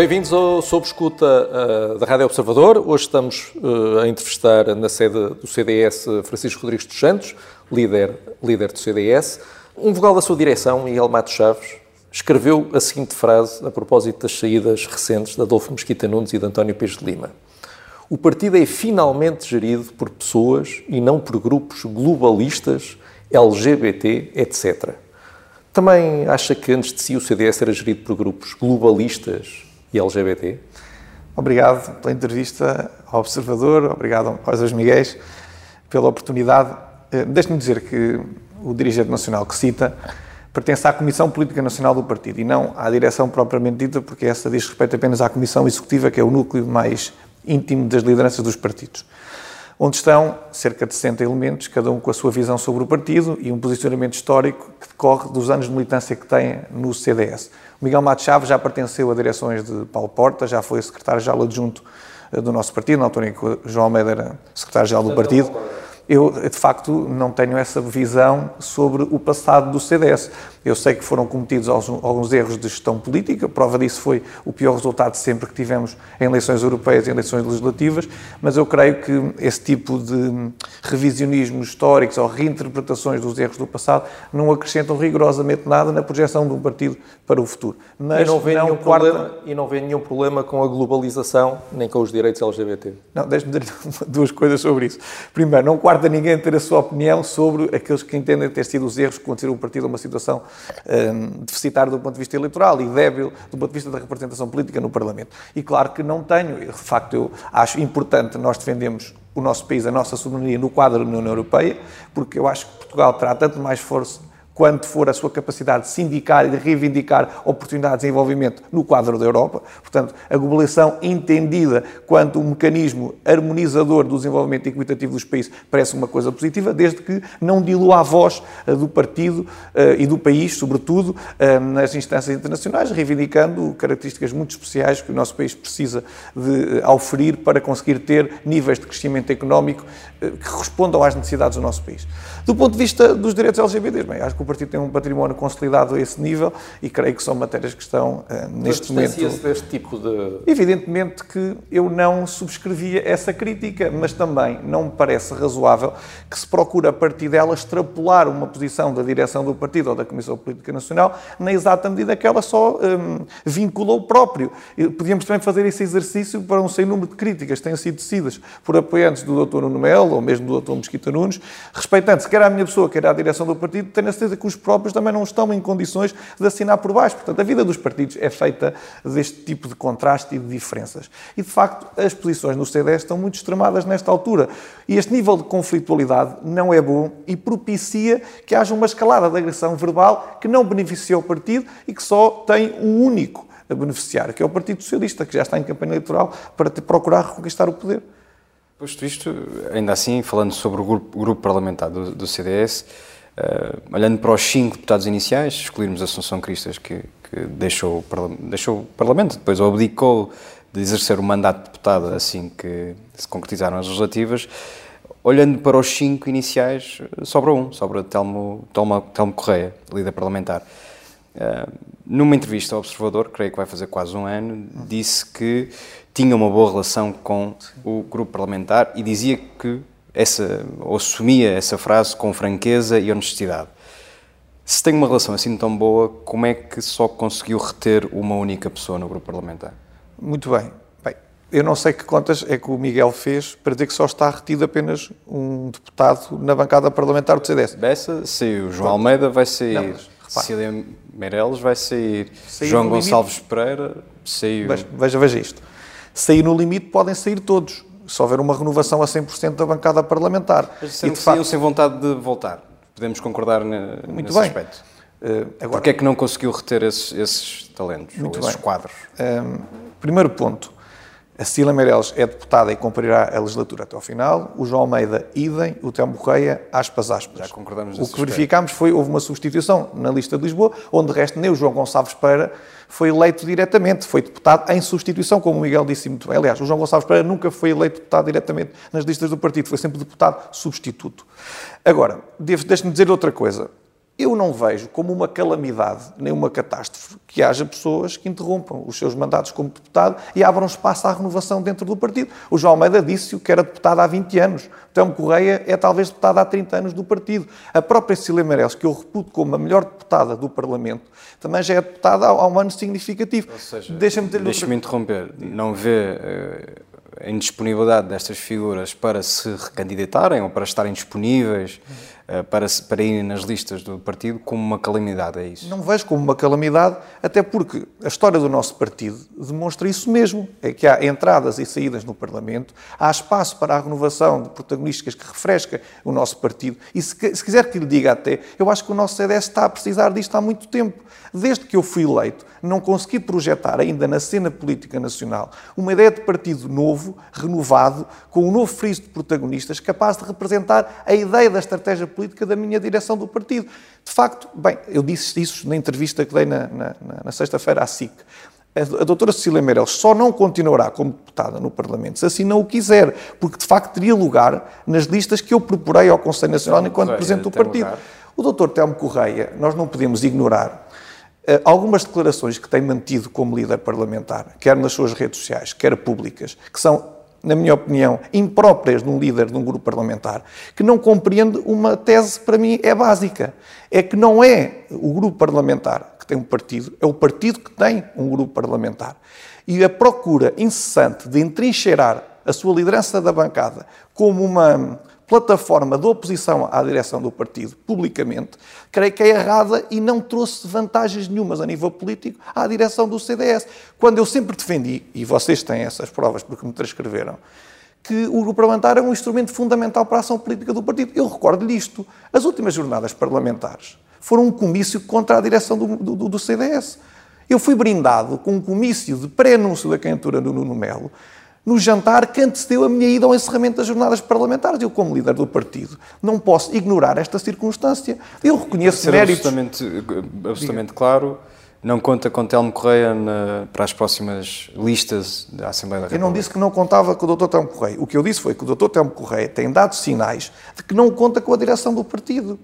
Bem-vindos ao Sob Escuta uh, da Rádio Observador. Hoje estamos uh, a entrevistar na sede do CDS Francisco Rodrigues dos Santos, líder, líder do CDS. Um vogal da sua direção, Miguel Matos Chaves, escreveu a seguinte frase a propósito das saídas recentes de Adolfo Mesquita Nunes e de António Pires de Lima. O partido é finalmente gerido por pessoas e não por grupos globalistas, LGBT, etc. Também acha que antes de si o CDS era gerido por grupos globalistas e LGBT? Obrigado pela entrevista ao Observador, obrigado aos dois Miguéis pela oportunidade. Eh, deixe-me dizer que o dirigente nacional que cita pertence à Comissão Política Nacional do Partido e não à direção propriamente dita, porque essa diz respeito apenas à Comissão Executiva, que é o núcleo mais íntimo das lideranças dos partidos, onde estão cerca de 60 elementos, cada um com a sua visão sobre o partido e um posicionamento histórico que decorre dos anos de militância que tem no CDS. O Miguel Matos Chaves já pertenceu a direções de Paulo Porta, já foi secretário-geral adjunto eh, do nosso partido, na altura em que João Almeida era secretário-geral do partido eu de facto não tenho essa visão sobre o passado do CDS. Eu sei que foram cometidos alguns erros de gestão política, prova disso foi o pior resultado sempre que tivemos em eleições europeias e em eleições legislativas, mas eu creio que esse tipo de revisionismos históricos ou reinterpretações dos erros do passado não acrescentam rigorosamente nada na projeção de um partido para o futuro. Mas e não vê, não nenhum, quarta... problema, e não vê nenhum problema com a globalização nem com os direitos LGBT? Não, deixe-me dizer duas coisas sobre isso. Primeiro, não quarta ninguém ter a sua opinião sobre aqueles que entendem ter sido os erros que conduziram o partido a uma situação um, deficitário do ponto de vista eleitoral e débil do ponto de vista da representação política no Parlamento. E claro que não tenho, de facto eu acho importante nós defendemos o nosso país, a nossa soberania no quadro da União Europeia, porque eu acho que Portugal terá tanto mais força quanto for a sua capacidade de sindicar e de reivindicar oportunidades de desenvolvimento no quadro da Europa. Portanto, a globalização entendida quanto um mecanismo harmonizador do desenvolvimento equitativo dos países parece uma coisa positiva, desde que não dilua a voz eh, do partido eh, e do país, sobretudo, eh, nas instâncias internacionais, reivindicando características muito especiais que o nosso país precisa de oferir para conseguir ter níveis de crescimento económico que respondam às necessidades do nosso país. Do ponto de vista dos direitos LGBT, bem, acho que o partido tem um património consolidado a esse nível e creio que são matérias que estão uh, neste momento. deste tipo de. Evidentemente que eu não subscrevia essa crítica, mas também não me parece razoável que se procure a partir dela extrapolar uma posição da direção do partido ou da Comissão Política Nacional na exata medida que ela só um, vincula o próprio. Podíamos também fazer esse exercício para um sem número de críticas que têm sido tecidas por apoiantes do Dr. Nuno Melo ou mesmo do Dr. Mesquita Nunes, respeitando-se quer a minha pessoa, quer a direção do partido, tenho a certeza que os próprios também não estão em condições de assinar por baixo. Portanto, a vida dos partidos é feita deste tipo de contraste e de diferenças. E, de facto, as posições no CDS estão muito extremadas nesta altura. E este nível de conflitualidade não é bom e propicia que haja uma escalada de agressão verbal que não beneficia o partido e que só tem um único a beneficiar, que é o Partido Socialista, que já está em campanha eleitoral para procurar reconquistar o poder. Posto isto, ainda assim, falando sobre o grupo, grupo parlamentar do, do CDS, uh, olhando para os cinco deputados iniciais, escolhermos Assunção Cristas, que, que deixou, deixou o Parlamento, depois abdicou de exercer o mandato de deputada assim que se concretizaram as legislativas, olhando para os cinco iniciais, sobra um, sobra Telmo, Telmo, Telmo Correia, líder parlamentar. Uh, numa entrevista ao Observador, creio que vai fazer quase um ano, disse que tinha uma boa relação com o grupo parlamentar e dizia que essa, ou assumia essa frase com franqueza e honestidade. Se tem uma relação assim tão boa, como é que só conseguiu reter uma única pessoa no grupo parlamentar? Muito bem. bem eu não sei que contas é que o Miguel fez para dizer que só está retido apenas um deputado na bancada parlamentar do CDS. Bessa saiu, João Almeida vai sair, não, Cecília Meirelles vai sair, João Gonçalves Pereira saiu. Veja, veja, veja isto sair no limite, podem sair todos. Se houver uma renovação a 100% da bancada parlamentar. Mas se facto... sem vontade de voltar. Podemos concordar Muito nesse bem. aspecto. Uh, agora, Porquê é que não conseguiu reter esses, esses talentos, esses bem. quadros? Um, ehm, primeiro ponto, a Cília Meirelles é deputada e cumprirá a legislatura até ao final. O João Almeida, idem. O Telmo Correia, aspas, aspas. Já concordamos O que verificámos foi houve uma substituição na lista de Lisboa, onde de resto nem o João Gonçalves Pereira foi eleito diretamente, foi deputado em substituição, como o Miguel disse muito bem. Aliás, o João Gonçalves Pereira nunca foi eleito deputado diretamente nas listas do partido, foi sempre deputado substituto. Agora, deixe-me dizer outra coisa. Eu não vejo como uma calamidade, nem uma catástrofe, que haja pessoas que interrompam os seus mandatos como deputado e abram espaço à renovação dentro do partido. O João Almeida disse que era deputado há 20 anos. Telmo Correia é talvez deputado há 30 anos do partido. A própria Cecília Meirelles, que eu reputo como a melhor deputada do Parlamento, também já é deputada há um ano significativo. Ou seja, deixa-me deixa interromper. Não vê... Uh a indisponibilidade destas figuras para se recandidatarem ou para estarem disponíveis uh, para, para irem nas listas do partido como uma calamidade, é isso? Não vejo como uma calamidade, até porque a história do nosso partido demonstra isso mesmo. É que há entradas e saídas no Parlamento, há espaço para a renovação de protagonísticas que refresca o nosso partido. E se, se quiser que lhe diga até, eu acho que o nosso CDS está a precisar disto há muito tempo. Desde que eu fui eleito, não consegui projetar ainda na cena política nacional uma ideia de partido novo, renovado, com um novo friso de protagonistas, capaz de representar a ideia da estratégia política da minha direção do partido. De facto, bem, eu disse isso na entrevista que dei na, na, na sexta-feira à SIC. A doutora Cecília Meirelles só não continuará como deputada no Parlamento se assim não o quiser, porque de facto teria lugar nas listas que eu proporei ao Conselho Nacional enquanto Presidente do Partido. Lugar. O doutor Telmo Correia, nós não podemos ignorar eh, algumas declarações que tem mantido como líder parlamentar, quer nas suas redes sociais, quer públicas, que são, na minha opinião, impróprias de um líder de um grupo parlamentar, que não compreende uma tese para mim é básica. É que não é o grupo parlamentar que tem um partido, é o partido que tem um grupo parlamentar. E a procura incessante de entrincheirar a sua liderança da bancada como uma plataforma de oposição à direção do partido, publicamente, creio que é errada e não trouxe vantagens nenhumas a nível político à direção do CDS. Quando eu sempre defendi, e vocês têm essas provas porque me transcreveram, que o grupo parlamentar é um instrumento fundamental para a ação política do partido. Eu recordo-lhe isto. As últimas jornadas parlamentares foram um comício contra a direção do, do, do CDS. Eu fui brindado com um comício de pré-anúncio da candidatura do Nuno Melo, no jantar que antecedeu a minha ida ao encerramento das jornadas parlamentares. Eu, como líder do partido, não posso ignorar esta circunstância. Eu reconheço Ser méritos... Absolutamente, absolutamente claro, não conta com Telmo Correia na, para as próximas listas da Assembleia da República. Eu não disse que não contava com o Dr. Telmo Correia. O que eu disse foi que o Dr. Telmo Correia tem dado sinais de que não conta com a direção do partido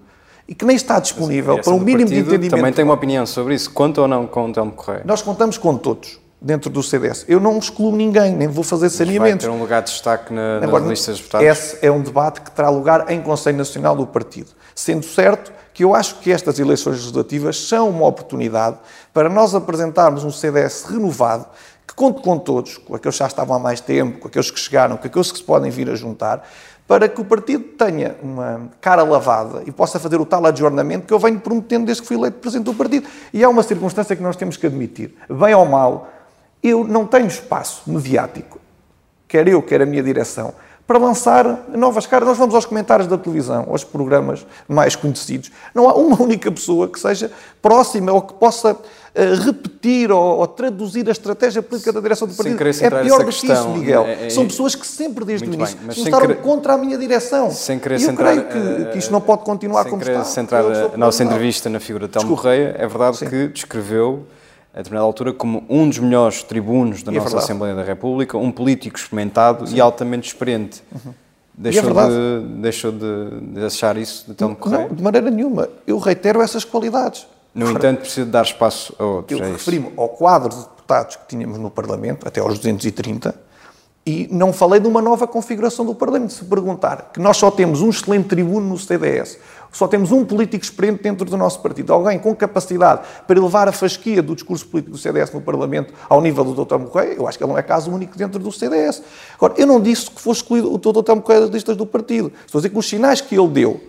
e que nem está disponível para um mínimo de entendimento. Também tem uma opinião sobre isso. Conta ou não com o Telmo Correia? Nós contamos com todos dentro do CDS. Eu não excluo ninguém, nem vou fazer saneamentos. Vai ter um lugar de destaque na, Agora, nas listas de votados? Esse é um debate que terá lugar em Conselho Nacional do Partido. Sendo certo que eu acho que estas eleições legislativas são uma oportunidade para nós apresentarmos um CDS renovado, que conte com todos, com aqueles que já estavam há mais tempo, com aqueles que chegaram, com aqueles que se podem vir a juntar, para que o partido tenha uma cara lavada e possa fazer o tal adjornamento que eu venho prometendo desde que fui eleito Presidente do partido. E há uma circunstância que nós temos que admitir. Bem ou mal, eu não tenho espaço mediático, quer eu, quer a minha direção, para lançar novas caras. Nós vamos aos comentários da televisão, aos programas mais conhecidos. Não há uma única pessoa que seja próxima ou que possa uh, repetir ou, ou, traduzir a estratégia política da direção do partido. É pior do que isso, Miguel. É, é, São pessoas que sempre, desde o início, bem, mostraram querer, contra a minha direção. Sem querer e eu centrar, creio que, que, isto não pode continuar sem como está. centrar a nossa entrevista na figura de Telmo Correia, é verdade Sim. que descreveu a determinada altura, como um dos melhores tribunos da é nossa é Assembleia da República, um político experimentado Sim. e altamente experiente. Uhum. Deixou, é de, deixou de, de achar isso de Telmo Correia? Não, de maneira nenhuma. Eu reitero essas qualidades. No entanto, precisa dar espaço a outros. Eu é referi-me ao quadro de deputados que tínhamos no Parlamento, até aos 230, e não falei de uma nova configuração do Parlamento. Se perguntar que nós só temos um excelente tribuno no CDS, só temos um político experiente dentro do nosso partido, alguém com capacidade para elevar a fasquia do discurso político do CDS no Parlamento ao nível do Dr. Morreia, eu acho que ele não é caso único dentro do CDS. Agora, eu não disse que fosse excluído o Dr. Morreia das listas do partido. Estou a dizer que os sinais que ele deu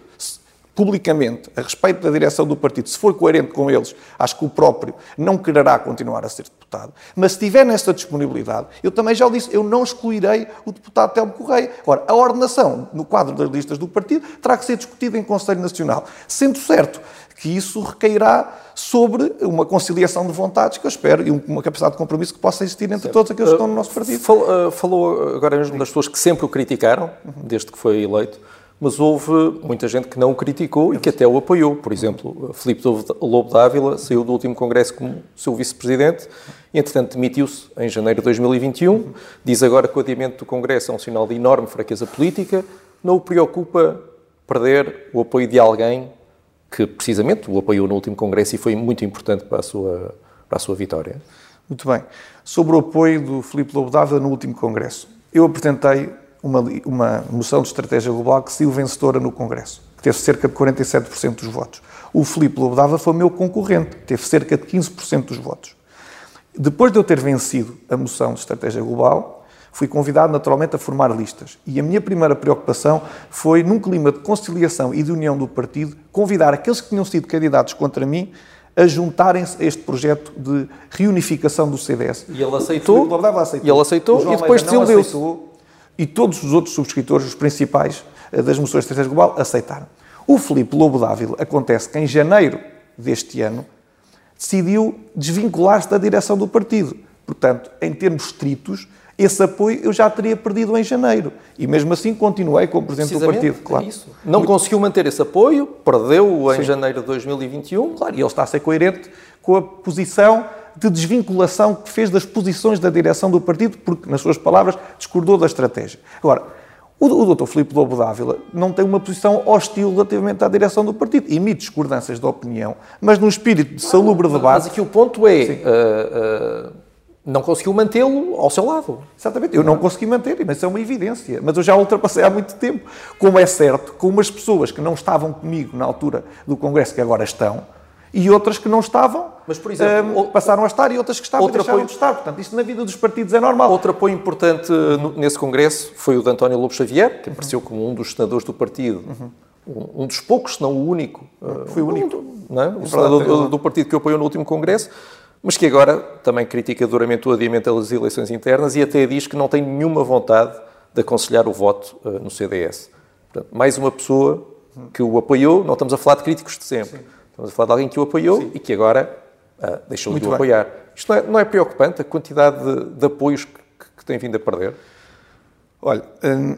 publicamente a respeito da direção do partido, se for coerente com eles, acho que o próprio não quererá continuar a ser deputado. Mas se tiver nessa disponibilidade, eu também já o disse, eu não excluirei o deputado Telmo Correia. Agora, a ordenação no quadro das listas do partido terá que ser discutida em Conselho Nacional, sendo certo que isso recairá sobre uma conciliação de vontades que eu espero e uma capacidade de compromisso que possa existir entre certo. todos aqueles que estão no nosso partido. Uh, falou agora mesmo das pessoas que sempre o criticaram, desde que foi eleito mas houve muita gente que não o criticou e que até o apoiou. Por exemplo, Filipe Lobo Dávila saiu do último congresso como seu vice-presidente entretanto, demitiu-se em janeiro de 2021. Diz agora que o adiamento do congresso é um sinal de enorme fraqueza política. Não o preocupa perder o apoio de alguém que precisamente o apoiou no último Congresso e foi muito importante para a sua, para a sua vitória. Muito bem. Sobre o apoio do Filipe Lobo Dávila no último Congresso. Eu apresentei uma, uma moção de estratégia global que saiu vencedora no Congresso, que teve cerca de 47% dos votos. O Filipe Lobo Dávila foi meu concorrente, teve cerca de 15% dos votos. Depois de eu ter vencido a moção de estratégia global, fui convidado naturalmente a formar listas. E a minha primeira preocupação foi, num clima de conciliação e de união do partido, convidar aqueles que tinham sido candidatos contra mim a juntarem-se a este projeto de reunificação do CDS. E ele aceitou. O aceitou. E ele aceitou e depois desiludiu-se. E todos os outros subscritores, os principais eh, das moções de estratégia global, aceitaram. O Filipe Lobo Dávila acontece que em janeiro deste ano decidiu desvincular-se da direção do partido. Portanto, em termos estritos, esse apoio eu já teria perdido em janeiro. E mesmo assim continuei como presidente do partido. É claro. isso. Não Muito... conseguiu manter esse apoio, perdeu-o em Sim. janeiro de 2021. Claro, e ele está a ser coerente com a posição de desvinculação que fez das posições da direção do partido, porque, nas suas palavras, discordou da estratégia. Agora, o, Dr. Filipe Lobo Dávila não tem uma posição hostil relativamente à direção do partido. Emite discordâncias de opinião, mas num espírito de salubre debate. Mas aqui o ponto é. Uh, uh não conseguiu mantê-lo ao seu lado. Exatamente, eu não consegui manter, mas isso é uma evidência. Mas eu já ultrapassei há muito tempo. Como é certo, com umas pessoas que não estavam comigo na altura do Congresso, que agora estão, e outras que não estavam, mas, por exemplo, um, passaram a estar, e outras que estavam outro deixaram apoio, de estar. Portanto, isto na vida dos partidos é normal. Outro apoio importante nesse Congresso foi o de António Lobo Xavier, que apareceu como um dos senadores do partido. Uhum. Um dos poucos, se não o único. Foi o único. Não é? O senador do, do partido que o apoiou no último Congresso mas que agora também critica duramente o adiamento das eleições internas e até diz que não tem nenhuma vontade de aconselhar o voto uh, no CDS. Portanto, mais uma pessoa que o apoiou, não estamos a falar de críticos de sempre, Sim. Estamos a falar de alguém que o apoiou Sim. e que agora uh, deixou Muito de o bem. apoiar. Isto não é, não é, preocupante, a quantidade de, de apoios que, que, tem vindo a perder? Olha, hum,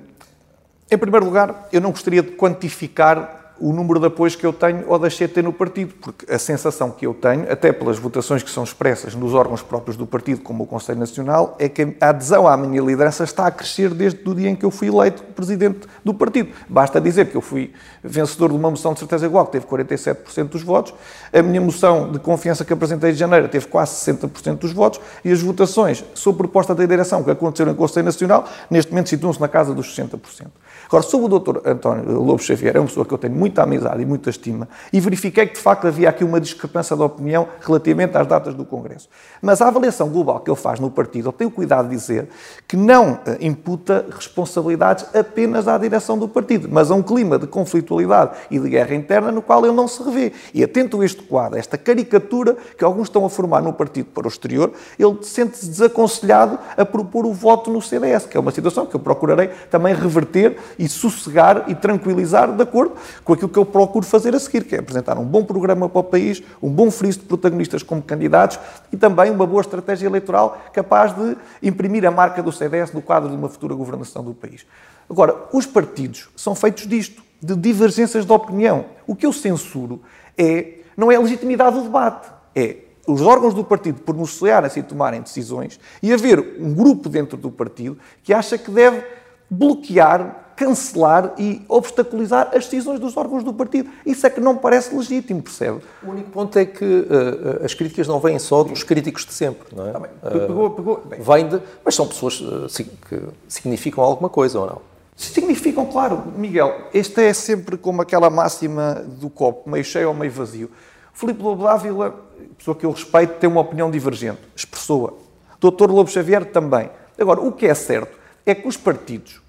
em primeiro lugar, eu não gostaria de quantificar o número de apoios que eu tenho ou deixei de ter no partido, porque a sensação que eu tenho, até pelas votações que são expressas nos órgãos próprios do partido, como o Conselho Nacional, é que a adesão à minha liderança está a crescer desde o dia em que eu fui eleito presidente do partido. Basta dizer que eu fui vencedor de uma moção de certeza igual, que teve 47% dos votos, a minha moção de confiança que apresentei em janeiro teve quase 60% dos votos, e as votações sobre proposta da direção que aconteceram no Conselho Nacional, neste momento situam-se na casa dos 60%. Agora, sobre o Dr. António Lobo Xavier, é uma pessoa que eu tenho muita amizade e muita estima, e verifiquei que, de facto, havia aqui uma discrepância de opinião relativamente às datas do Congresso. Mas a avaliação global que ele faz no partido, ele tem o cuidado de dizer que não eh, imputa responsabilidades apenas à direção do partido, mas a um clima de conflitualidade e de guerra interna no qual ele não se revê. E atento a este quadro, esta caricatura que alguns estão a formar no partido para o exterior, ele sente-se desaconselhado a propor o voto no CDS, que é uma situação que eu procurarei também reverter e sossegar e tranquilizar de acordo com aquilo que eu procuro fazer a seguir, que é apresentar um bom programa para o país, um bom friso de protagonistas como candidatos e também uma boa estratégia eleitoral capaz de imprimir a marca do CDS no quadro de uma futura governação do país. Agora, os partidos são feitos disto, de divergências de opinião. O que eu censuro é, não é a legitimidade do debate, é os órgãos do partido pronunciarem-se e tomarem decisões e haver um grupo dentro do partido que acha que deve bloquear cancelar e obstaculizar as decisões dos órgãos do partido. Isso é que não parece legítimo, percebe? O único ponto é que uh, as críticas não vêm só dos críticos de sempre, não é? Tá pegou, pegou. Bem. Vem de, mas são pessoas uh, que significam alguma coisa ou não? Significam, claro, Miguel. Este é sempre como aquela máxima do copo, meio cheio ou meio vazio. Filipe Lobo Dávila, pessoa que eu respeito, tem uma opinião divergente, expressou-a. Doutor Lobo Xavier também. Agora, o que é certo é que os partidos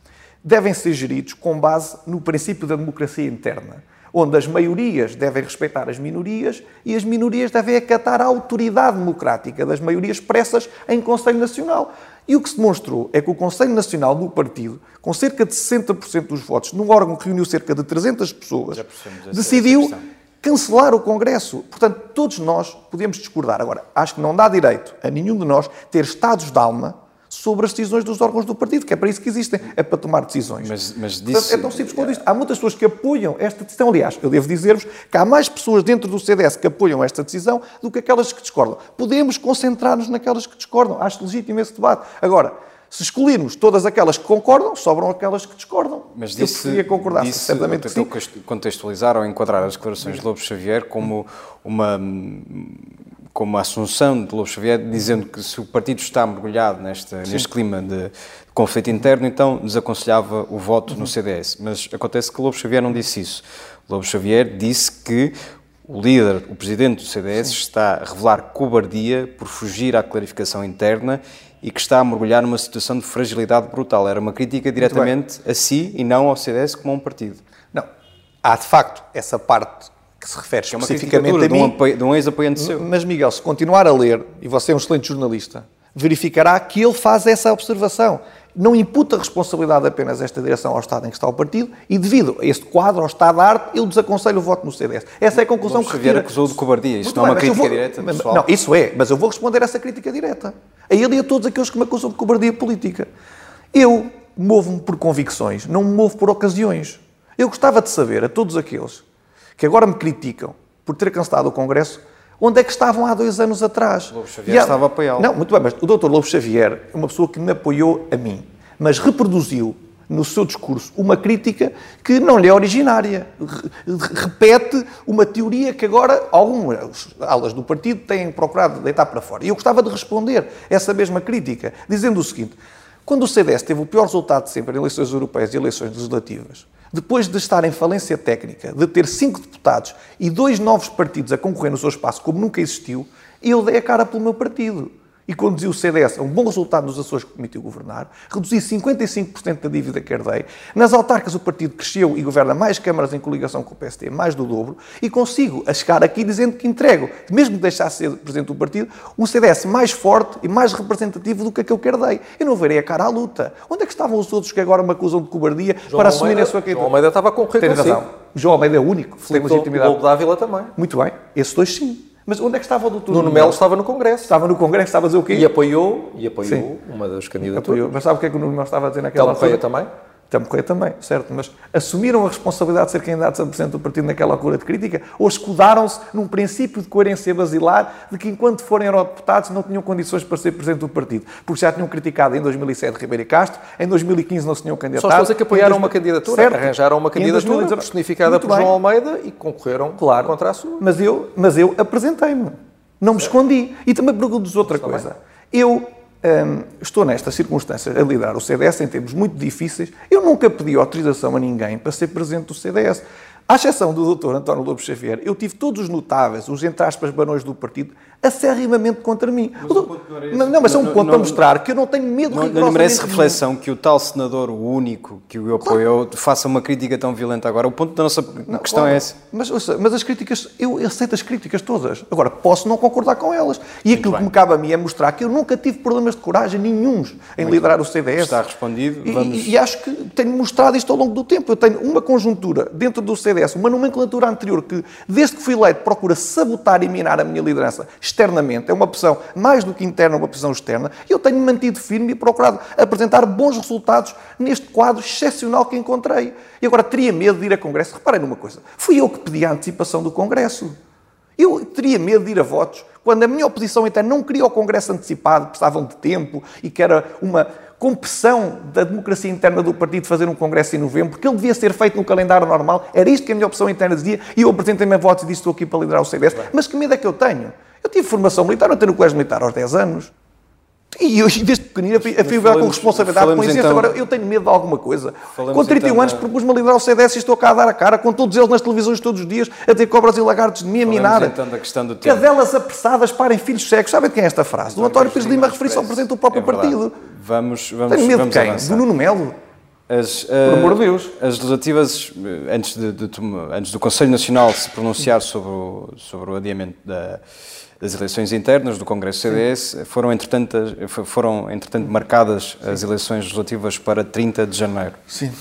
devem ser geridos com base no princípio da democracia interna, onde as maiorias devem respeitar as minorias e as minorias devem acatar a autoridade democrática das maiorias expressas em Conselho Nacional. E o que se demonstrou é que o Conselho Nacional do partido, com cerca de 60% dos votos, num órgão que reuniu cerca de 300 pessoas, decidiu cancelar o Congresso. Portanto, todos nós podemos discordar. Agora, acho que não dá direito a nenhum de nós ter estados de alma sobre as decisões dos órgãos do partido, que é para isso que existem, é para tomar decisões. Mas, mas disse... Portanto, é tão simples quanto isto. Há muitas pessoas que apoiam esta decisão. Aliás, eu devo dizer-vos que há mais pessoas dentro do CDS que apoiam esta decisão do que aquelas que discordam. Podemos concentrar-nos naquelas que discordam. Acho legítimo esse debate. Agora, se escolhermos todas aquelas que concordam, sobram aquelas que discordam. Mas eu disse, preferia concordar, disse, certamente sim. contextualizar ou enquadrar as declarações de Lobo Xavier como uma, como a assunção de Lobo Xavier, dizendo que se o partido está mergulhado neste, neste clima de conflito interno, então desaconselhava o voto no CDS. Mas acontece que Lobo Xavier não disse isso. Lobo Xavier disse que o líder, o presidente do CDS, está a revelar cobardia por fugir à clarificação interna e que está a mergulhar numa situação de fragilidade brutal. Era uma crítica diretamente a si e não ao CDS como a um partido. Não. Há, de facto, essa parte que se refere É uma especificamente caricatura a de mim. um, apoio- de um ex-apoiante seu. Mas, Miguel, se continuar a ler, e você é um excelente jornalista, verificará que ele faz essa observação. Não imputa responsabilidade apenas a esta direção ao Estado em que está o partido, e devido a este quadro, ao Estado da arte, ele desaconselha o voto no CDS. Essa é a conclusão Lobo que Xavier acusou de cobardia. Isto não é uma crítica vou- direta, mas- pessoal. Não, isso é, mas eu vou responder a essa crítica direta. A ele e a todos aqueles que me acusam de cobardia política. Eu movo-me por convicções, não me movo por ocasiões. Eu gostava de saber, a todos aqueles que agora me criticam por ter cancelado o Congresso, onde é que estavam há dois anos atrás. Lobo Xavier há- estava a apoiá-lo. Não, muito bem, mas o Dr. Lobo Xavier é uma pessoa que me apoiou a mim, mas reproduziu no seu discurso uma crítica que não lhe é originária. Re- Repete uma teoria que agora algumas alas do partido têm procurado deitar para fora. E eu gostava de responder essa mesma crítica, dizendo o seguinte: quando o CDS teve o pior resultado de sempre em eleições europeias e eleições legislativas, depois de estar em falência técnica, de ter cinco deputados e dois novos partidos a concorrer no seu espaço, como nunca existiu, eu dei a cara pelo meu partido e conduzi o CDS a um bom resultado nos Açores que permitiu governar, reduzi 55% da dívida que herdei, nas autarcas o partido cresceu e governa mais câmaras em coligação com o PST, mais do dobro, e consigo a chegar aqui dizendo que entrego, mesmo que deixasse ser presidente do partido, um CDS mais forte e mais representativo do que aquele que herdei. Eu não verei a cara à luta. Onde é que estavam os outros que agora me acusam de cobardia para assumirem a sua João candidatura? Almeida estava a concorrer consigo. razão. João Almeida é o único que tem Filipe legitimidade. Dávila também. Muito bem, esses dois sim. Mas onde é que estava o doutor Nuno Melo estava no Congresso. Estava no Congresso, estava a dizer o quê? E apoiou, e apoiou Sim. uma das candidaturas. Apoiou. Mas sabe o que é que o Nuno Melo estava a dizer naquela Correia altura? também. Telmo Correia também, certo. Mas assumiram a responsabilidade de ser candidatos a presidente do partido naquela altura de crítica ou escudaram-se num princípio de coerência basilar de que enquanto forem eurodeputados não tinham condições para ser presidente do partido? Porque já tinham criticado em 2007 Ribeiro e Castro, em 2015 não se tinham candidatado. Só estou a dizer que apoiaram uma candidatura, Certo. arranjaram uma candidatura 2019 personificada por bem. João Almeida e concorreram Claro. contra a sua. Mas eu, mas eu apresentei-me. Não me escondi. E também pergunto-vos outra coisa. Eu hum, estou nestas circunstâncias a liderar o CDS em tempos muito difíceis. Eu nunca pedi autorização a ninguém para ser presidente do CDS. À exceção do Dr. António Lobo Xavier, eu tive todos os notáveis, os entre aspas barões do partido, acerrimamente contra mim. Mas o ponto não. Mas- não, mas é um Não- ponto não- para mostrar que eu não tenho medo Não, não merece reflexão que o tal senador, o único que o apoiou, faça uma crítica tão violenta agora. O ponto da nossa questão Ora, é esse. Mas, ouça, mas as críticas, eu aceito as críticas todas. Agora, posso não concordar com elas. E aquilo que bem. me cabe a mim é mostrar que eu nunca tive problemas de coragem nenhuns em liderar o CDS. Está respondido. E, Vamos- e acho que tenho mostrado isto ao longo do tempo. Eu tenho uma conjuntura dentro do CDS, uma nomenclatura anterior que, desde que fui eleito, procura sabotar e minar a minha liderança externamente. É uma opção mais do que interna, uma opção externa. E eu tenho mantido firme e procurado apresentar bons resultados neste quadro excepcional que encontrei. E agora teria medo de ir a Congresso. Reparem numa coisa. Fui eu que pedi a antecipação do Congresso. Eu teria medo de ir a votos quando a minha oposição interna não queria o Congresso antecipado, precisavam de tempo e que era uma compressão da democracia interna do partido fazer um Congresso em novembro, porque ele devia ser feito no calendário normal. Era isto que a minha opção interna dizia e eu apresentei-me a votos e disse estou aqui para liderar o CDS. Mas que medo é que eu tenho? Eu tive formação militar, eu tenho no colégio militar aos 10 anos. E eu, desde pequenino, a fui com responsabilidade com isso. então- Agora, eu tenho medo de alguma coisa. Com 31 então anos, propus-me a liderar o CDS e estou cá a dar a cara, com todos eles nas televisões todos os dias, a ter cobras e lagartos de mim a minar. então da questão do tempo. Cadelas apressadas parem filhos cegos. Sabem de quem é esta frase? Do António Pires Lima, referiu-se ao presidente do próprio É partido. Vamos, vamos, Tenho medo vamos de quem? avançar. Do Nuno Melo? As, Por amor de Deus. As legislativas, eh, antes, de, de antes do Conselho Nacional se pronunciar sobre o, sobre o adiamento da- das eleições internas do Congresso CDS, foram entretanto, foram, entretanto marcadas as eleições legislativas para 30 de janeiro. Sim.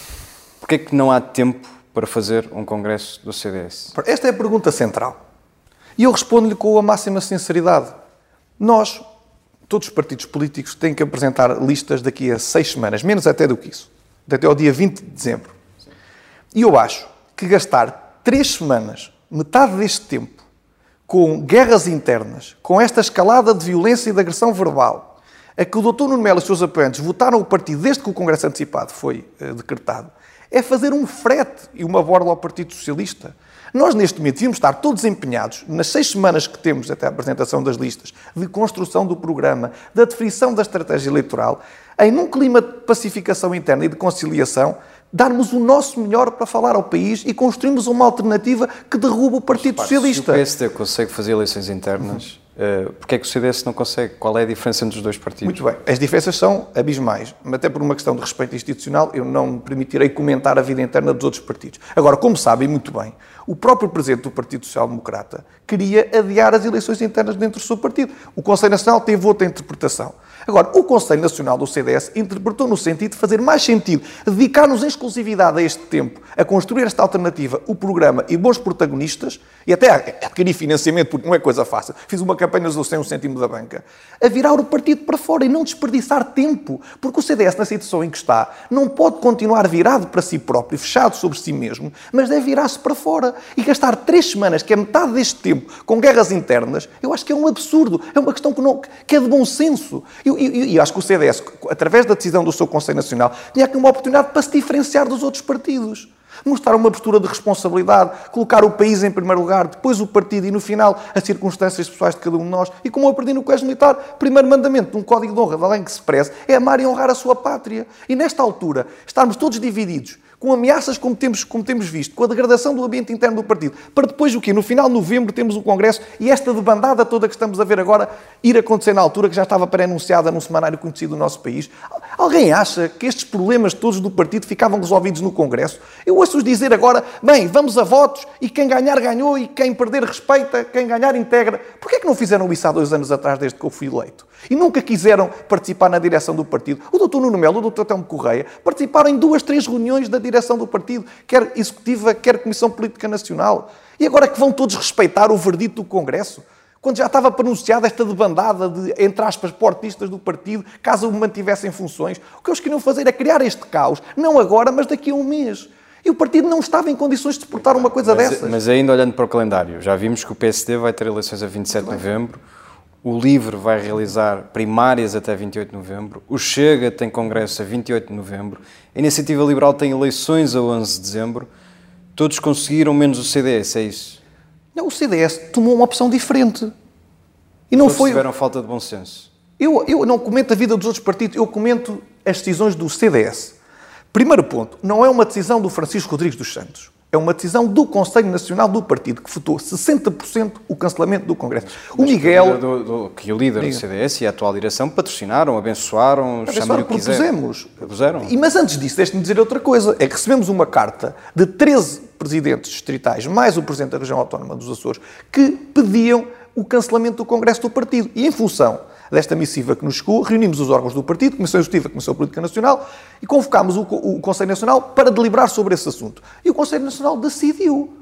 Porquê é que não há tempo para fazer um Congresso do CDS? Esta é a pergunta central. E eu respondo-lhe com a máxima sinceridade. Nós, todos os partidos políticos, têm que apresentar listas daqui a seis semanas, menos até do que isso. Até ao dia 20 de dezembro. E eu acho que gastar três semanas, metade deste tempo, com guerras internas, com esta escalada de violência e de agressão verbal, a que o Dr. Nuno Melo e os seus apoiantes votaram o partido desde que o Congresso antecipado foi eh, decretado, é fazer um frete e uma borla ao Partido Socialista. Nós, neste momento, devíamos estar todos empenhados, nas seis semanas que temos até a apresentação das listas, de construção do programa, da definição da estratégia eleitoral, em num clima de pacificação interna e de conciliação, darmos o nosso melhor para falar ao país e construirmos uma alternativa que derruba o Partido Mas, Socialista. Se o PSD consegue fazer eleições internas, uh, porque é que o CDS não consegue? Qual é a diferença entre os dois partidos? Muito bem. As diferenças são abismais. Mas até por uma questão de respeito institucional, eu não me permitirei comentar a vida interna dos outros partidos. Agora, como sabem muito bem, o próprio presidente do Partido Social Democrata queria adiar as eleições internas dentro do seu partido. O Conselho Nacional teve outra interpretação. Agora, o Conselho Nacional do CDS interpretou no sentido de fazer mais sentido dedicar-nos em exclusividade a este tempo, a construir esta alternativa, o programa e bons protagonistas, e até adquirir financiamento, porque não é coisa fácil. Fiz uma campanha do sem um cêntimo da banca. A virar o partido para fora e não desperdiçar tempo, porque o CDS, na situação em que está, não pode continuar virado para si próprio, fechado sobre si mesmo, mas deve virar-se para fora e gastar três semanas, que é metade deste tempo, com guerras internas, eu acho que é um absurdo. É uma questão que, não, que é de bom senso. E e, acho que o CDS, através da decisão do seu Conselho Nacional, tinha aqui uma oportunidade para se diferenciar dos outros partidos. Mostrar uma postura de responsabilidade, colocar o país em primeiro lugar, depois o partido e, no final, as circunstâncias pessoais de cada um de nós. E como eu aprendi no Colégio Militar, primeiro mandamento de um código de honra de alguém que se preze é amar e honrar a sua pátria. E nesta altura, estarmos todos divididos com ameaças como temos, como temos visto, com a degradação do ambiente interno do partido, para depois o quê? No final de novembro temos o Congresso e esta debandada toda que estamos a ver agora ir acontecer na altura que já estava pré-anunciada num semanário conhecido do nosso país. Alguém acha que estes problemas todos do partido ficavam resolvidos no Congresso? Eu ouço-os dizer agora, bem, vamos a votos e quem ganhar ganhou e quem perder respeita, quem ganhar integra. Porquê é que não fizeram isso há dois anos atrás, desde que eu fui eleito? E nunca quiseram participar na direção do partido. O doutor Nuno Melo, o doutor Telmo Correia, participaram em duas, três reuniões da direção do partido, quer executiva, quer Comissão Política Nacional. E agora que vão todos respeitar o verdito do Congresso? Quando já estava pronunciada esta debandada de, entre aspas, portistas do partido, caso o mantivessem funções, o que eles queriam fazer é criar este caos, não agora, mas daqui a um mês. E o partido não estava em condições de suportar uma coisa mas, dessas. Mas ainda olhando para o calendário, já vimos que o PSD vai ter eleições a 27 de novembro, o LIVRE vai realizar primárias até 28 de novembro. O Chega tem congresso a 28 de novembro. A Iniciativa Liberal tem eleições a 11 de dezembro. Todos conseguiram, menos o CDS, é isso? Não, o CDS tomou uma opção diferente. E não Todos foi. tiveram falta de bom senso. Eu, eu não comento a vida dos outros partidos, eu comento as decisões do CDS. Primeiro ponto, não é uma decisão do Francisco Rodrigues dos Santos. É uma decisão do Conselho Nacional do Partido, que votou 60% o cancelamento do Congresso. o Miguel. Do, do, que o líder do CDS e a atual direção patrocinaram, abençoaram, chamaram o que propusemos. Propuseram. E, mas antes disso, deixe-me dizer outra coisa: é que recebemos uma carta de 13 presidentes distritais, mais o presidente da região autónoma dos Açores, que pediam o cancelamento do Congresso do Partido. E em função desta missiva que nos chegou, reunimos os órgãos do partido, Comissão Executiva, Comissão Política Nacional, e convocámos o, o Conselho Nacional para deliberar sobre esse assunto. E o Conselho Nacional decidiu.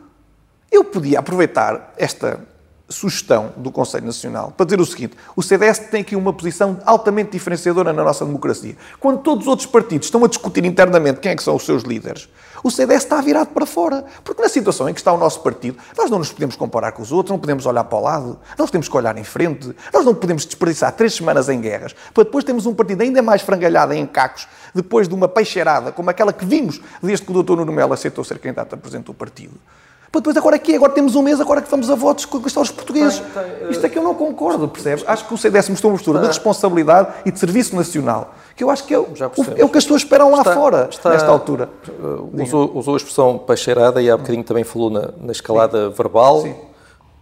Eu podia aproveitar esta sugestão do Conselho Nacional para dizer o seguinte: o CDS tem aqui uma posição altamente diferenciadora na nossa democracia. Quando todos os outros partidos estão a discutir internamente quem é que são os seus líderes, o CDS está virado para fora. Porque na situação em que está o nosso partido, nós não nos podemos comparar com os outros, não podemos olhar para o lado, nós temos que olhar em frente, nós não podemos desperdiçar três semanas em guerras, para depois termos um partido ainda mais frangalhado em cacos, depois de uma peixeirada como aquela que vimos desde que o doutor Nuno Melo aceitou ser candidato a presidente do partido. Para depois, agora aqui, agora temos um mês, agora que vamos a votos conquistar os portugueses. Tem, tem, Isto é que eu não concordo, percebe? Acho que o CDS mostrou uma postura de responsabilidade e de serviço nacional, que eu acho que é o, é o que as pessoas esperam lá está, fora, está, nesta altura. Uh, usou, usou, a expressão peixeirada e há bocadinho também falou na, na escalada Sim. verbal. Sim.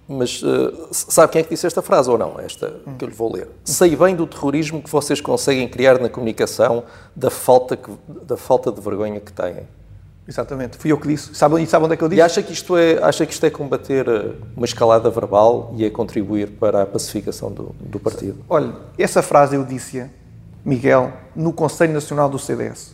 Mas uh, sabe quem é que disse esta frase ou não? Esta que eu lhe vou ler. Sei bem do terrorismo que vocês conseguem criar na comunicação, da falta, que, da falta de vergonha que têm. Exatamente, fui eu que disse. Sabe, sabe onde é que eu disse? E acha que, isto é, acha que isto é combater eh, uma escalada verbal e é contribuir para a pacificação do, do partido? Olha, essa frase eu disse, Miguel, no Conselho Nacional do CDS.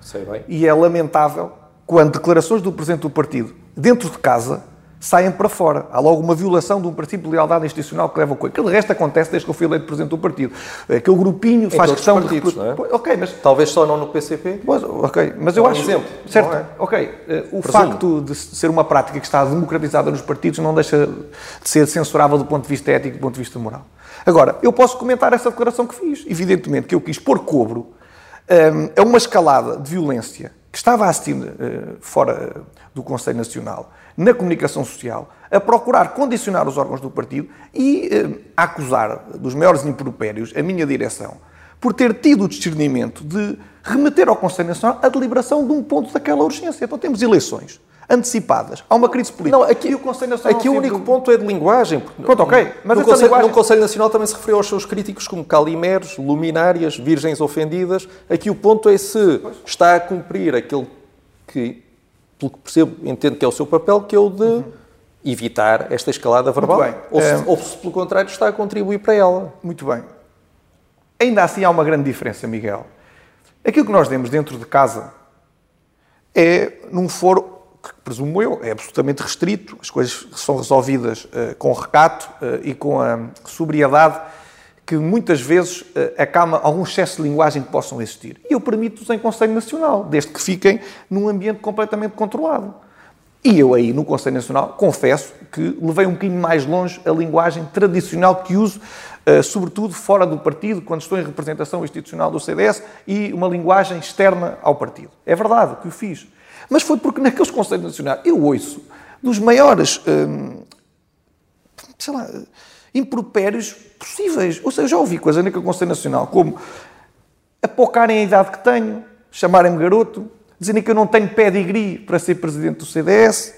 Sei bem. E é lamentável quando declarações do Presidente do Partido, dentro de casa, saem para fora. Há logo uma violação de um princípio de lealdade institucional que leva a coisa. Que de resto acontece desde que eu fui eleito Presidente do Partido. Aquele grupinho em faz questão partidos, de... Não é? Ok, mas... Talvez só não no PCP? Pois, ok, mas eu acho... exemplo. Certo, é? ok. Eh, o Presumo. facto de ser uma prática que está democratizada nos partidos não deixa de ser censurável do ponto de vista ético e do ponto de vista moral. Agora, eu posso comentar essa declaração que fiz. Evidentemente que eu quis pôr cobro um, a uma escalada de violência que estava a assistir uh, fora do Conselho Nacional, na comunicação social, a procurar condicionar os órgãos do partido e uh, a acusar dos maiores impropérios a minha direção por ter tido o discernimento de remeter ao Conselho Nacional a deliberação de um ponto daquela urgência. Então temos eleições antecipadas. Há uma crise política. Não, aqui, e o Conselho Nacional aqui o único do... ponto é de linguagem. Pronto, ok. Mas no, Conselho, linguagem... no Conselho Nacional também se referiu aos seus críticos como calimeros, luminárias, virgens ofendidas. Aqui o ponto é se pois. está a cumprir aquele que, pelo que percebo, entendo que é o seu papel, que é o de uhum. evitar esta escalada verbal. Ou se, é... ou se, pelo contrário, está a contribuir para ela. Muito bem. Ainda assim há uma grande diferença, Miguel. Aquilo que nós temos dentro de casa é num foro que, presumo eu, é absolutamente restrito, as coisas são resolvidas uh, com recato uh, e com a sobriedade que muitas vezes uh, acalma algum excesso de linguagem que possam existir. E eu permito-os em Conselho Nacional, desde que fiquem num ambiente completamente controlado. E eu aí, no Conselho Nacional, confesso que levei um bocadinho mais longe a linguagem tradicional que uso, uh, sobretudo fora do partido, quando estou em representação institucional do CDS, e uma linguagem externa ao partido. É verdade que o fiz. Mas foi porque naqueles Conselhos Nacionais eu ouço dos maiores, hum, sei lá, impropérios possíveis. Ou seja, já ouvi coisas naquele Conselho Nacional como apocarem a idade que tenho, chamarem-me garoto, dizerem que eu não tenho pedigree para ser presidente do CDS,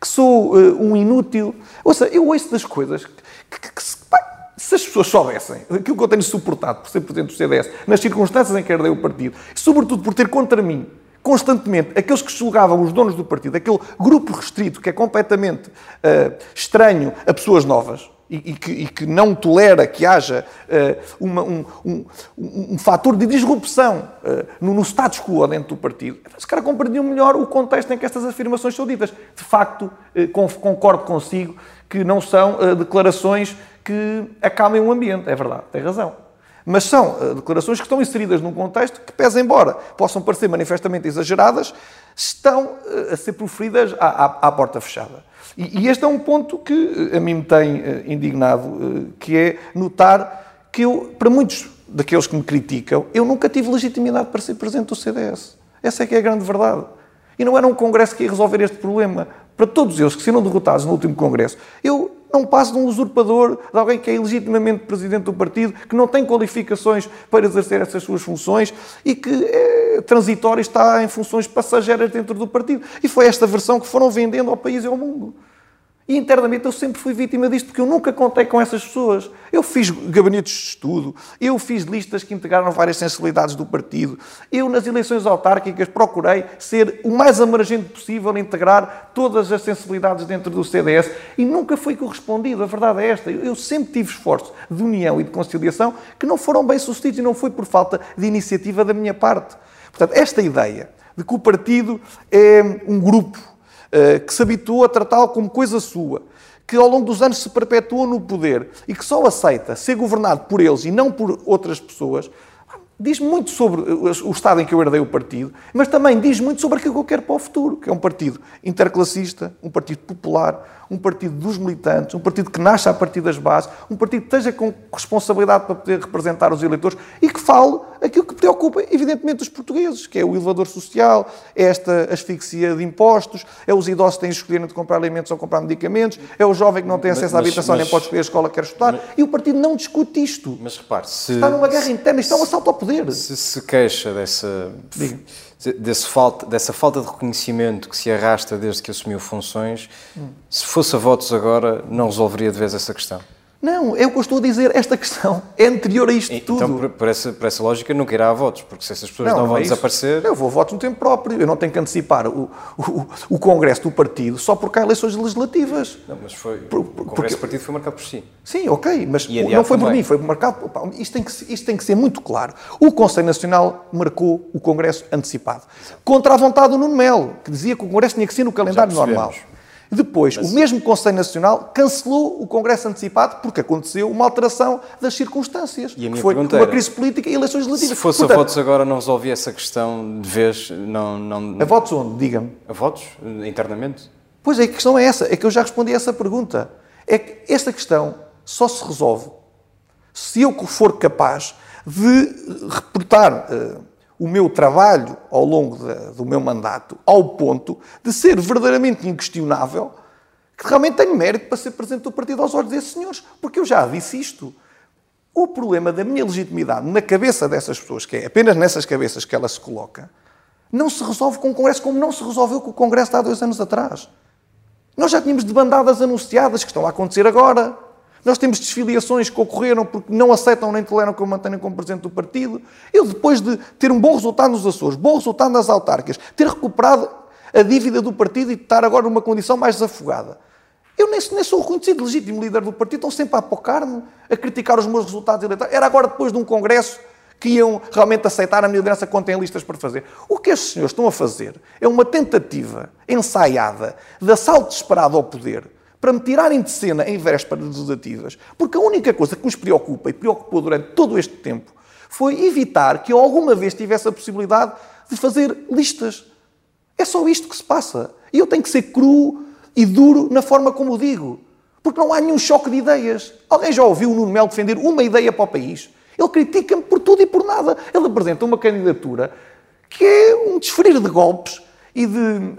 que sou uh, um inútil. Ou seja, eu ouço das coisas que, que, que pá, se as pessoas soubessem aquilo que eu tenho suportado por ser presidente do CDS, nas circunstâncias em que herdei o partido, e sobretudo por ter contra mim constantemente aqueles que julgavam os donos do partido, aquele grupo restrito que é completamente uh, estranho a pessoas novas e, que, e, que, não tolera que haja uh, uma, um, um, um, fator de disrupção uh, no, no, status quo dentro do partido, esse cara compreendiam melhor o contexto em que estas afirmações são ditas. De facto, concordo consigo que não são declarações que acalmem o ambiente. É verdade, tem razão. Mas são uh, declarações que estão inseridas num contexto que, pese embora possam parecer manifestamente exageradas, estão uh, a ser proferidas à, à, à porta fechada. E, e, este é um ponto que uh, a mim me tem indignado, que é notar que eu, para muitos daqueles que me criticam, eu nunca tive legitimidade para ser presidente do CDS. Essa é que é a grande verdade. E não era um congresso que ia resolver este problema. Para todos eles que serão derrotados no último congresso, eu não passo de um usurpador, de alguém que é ilegitimamente presidente do partido, que não tem qualificações para exercer essas suas funções e que é transitório está em funções passageiras dentro do partido. E foi esta versão que foram vendendo ao país e ao mundo. E internamente eu sempre fui vítima disto, porque eu nunca contei com essas pessoas. Eu fiz gabinetes de estudo, eu fiz listas que integraram várias sensibilidades do partido, eu nas eleições autárquicas procurei ser o mais abrangente possível, integrar todas as sensibilidades dentro do CDS e nunca fui correspondido. A verdade é esta. Eu sempre tive esforços de união e de conciliação que não foram bem sucedidos e não foi por falta de iniciativa da minha parte. Portanto, esta ideia de que o partido é um grupo que se habituou a tratá-lo como coisa sua, que ao longo dos anos se perpetuou no poder e que só aceita ser governado por eles e não por outras pessoas, diz muito sobre o estado em que eu herdei o partido, mas também diz muito sobre aquilo que eu quero para o futuro, que é um partido interclassista, um partido popular, um partido dos militantes, um partido que nasce a partir das bases, um partido que esteja com responsabilidade para poder representar os eleitores e que fale aquilo que preocupa, evidentemente, os portugueses, que é o elevador social, é esta asfixia de impostos, é os idosos que têm de escolher entre comprar alimentos ou comprar medicamentos, é o jovem que não tem acesso mas, à habitação mas, nem pode escolher a escola que quer estudar, mas, e o partido não discute isto. Mas repare, se, está numa guerra interna, isto é um assalto ao poder. Se se queixa dessa... Diga desse falta, dessa falta de reconhecimento que se arrasta desde que assumiu funções, hum. se fosse a votos agora, não resolveria de vez essa questão? Não, é o que eu estou a dizer. Esta questão é anterior a isto então, tudo. Então, por essa, por essa lógica, nunca irá a votos, porque se essas pessoas não, não vão é desaparecer. Eu vou a votos no tempo próprio. Eu não tenho que antecipar o, o, o Congresso do partido só porque há eleições legislativas. Não, mas foi. Por, por, o Congresso porque... do partido foi marcado por si. Sim, ok, mas não foi por mim, foi marcado. Opa, isto, tem que, isto tem que ser muito claro. O Conselho Nacional marcou o Congresso antecipado. Contra a vontade do Nuno Melo, que dizia que o Congresso tinha que ser no calendário normal. Depois, Mas... o mesmo Conselho Nacional cancelou o Congresso antecipado porque aconteceu uma alteração das circunstâncias. E a minha foi uma era, crise política e eleições legislativas. Se fosse Portanto, a votos agora, não resolvia essa questão de vez? Não, não... A votos onde? Diga-me. A votos? Internamente? Pois é, a questão é essa. É que eu já respondi a essa pergunta. É que esta questão só se resolve se eu for capaz de reportar uh, o meu trabalho ao longo de, do meu mandato ao ponto de ser verdadeiramente inquestionável que realmente tenho mérito para ser presidente do partido aos olhos desses senhores, porque eu já disse isto. O problema da minha legitimidade na cabeça dessas pessoas, que é apenas nessas cabeças que ela se coloca, não se resolve com o Congresso como não se resolveu com o Congresso de há dois anos atrás. Nós já tínhamos debandadas anunciadas que estão a acontecer agora. Nós temos desfiliações que ocorreram porque não aceitam nem toleram que eu mantenha como presidente do partido. Eu, depois de ter um bom resultado nos Açores, bom resultado nas autárquicas, ter recuperado a dívida do partido e estar agora numa condição mais desafogada, eu nem, nem sou reconhecido legítimo líder do partido, estão sempre a apocar-me, a criticar os meus resultados eleitorais. Era agora depois de um congresso que iam realmente aceitar a minha liderança quando têm listas para fazer. O que estes senhores estão a fazer é uma tentativa ensaiada de assalto desesperado ao poder para me tirarem de cena em vésperas legislativas, porque a única coisa que nos preocupa e preocupou durante todo este tempo foi evitar que eu alguma vez tivesse a possibilidade de fazer listas. É só isto que se passa. E eu tenho que ser cru e duro na forma como o digo. Porque não há nenhum choque de ideias. Alguém já ouviu o Nuno Melo defender uma ideia para o país? Ele critica-me por tudo e por nada. Ele apresenta uma candidatura que é um desferir de golpes e de um,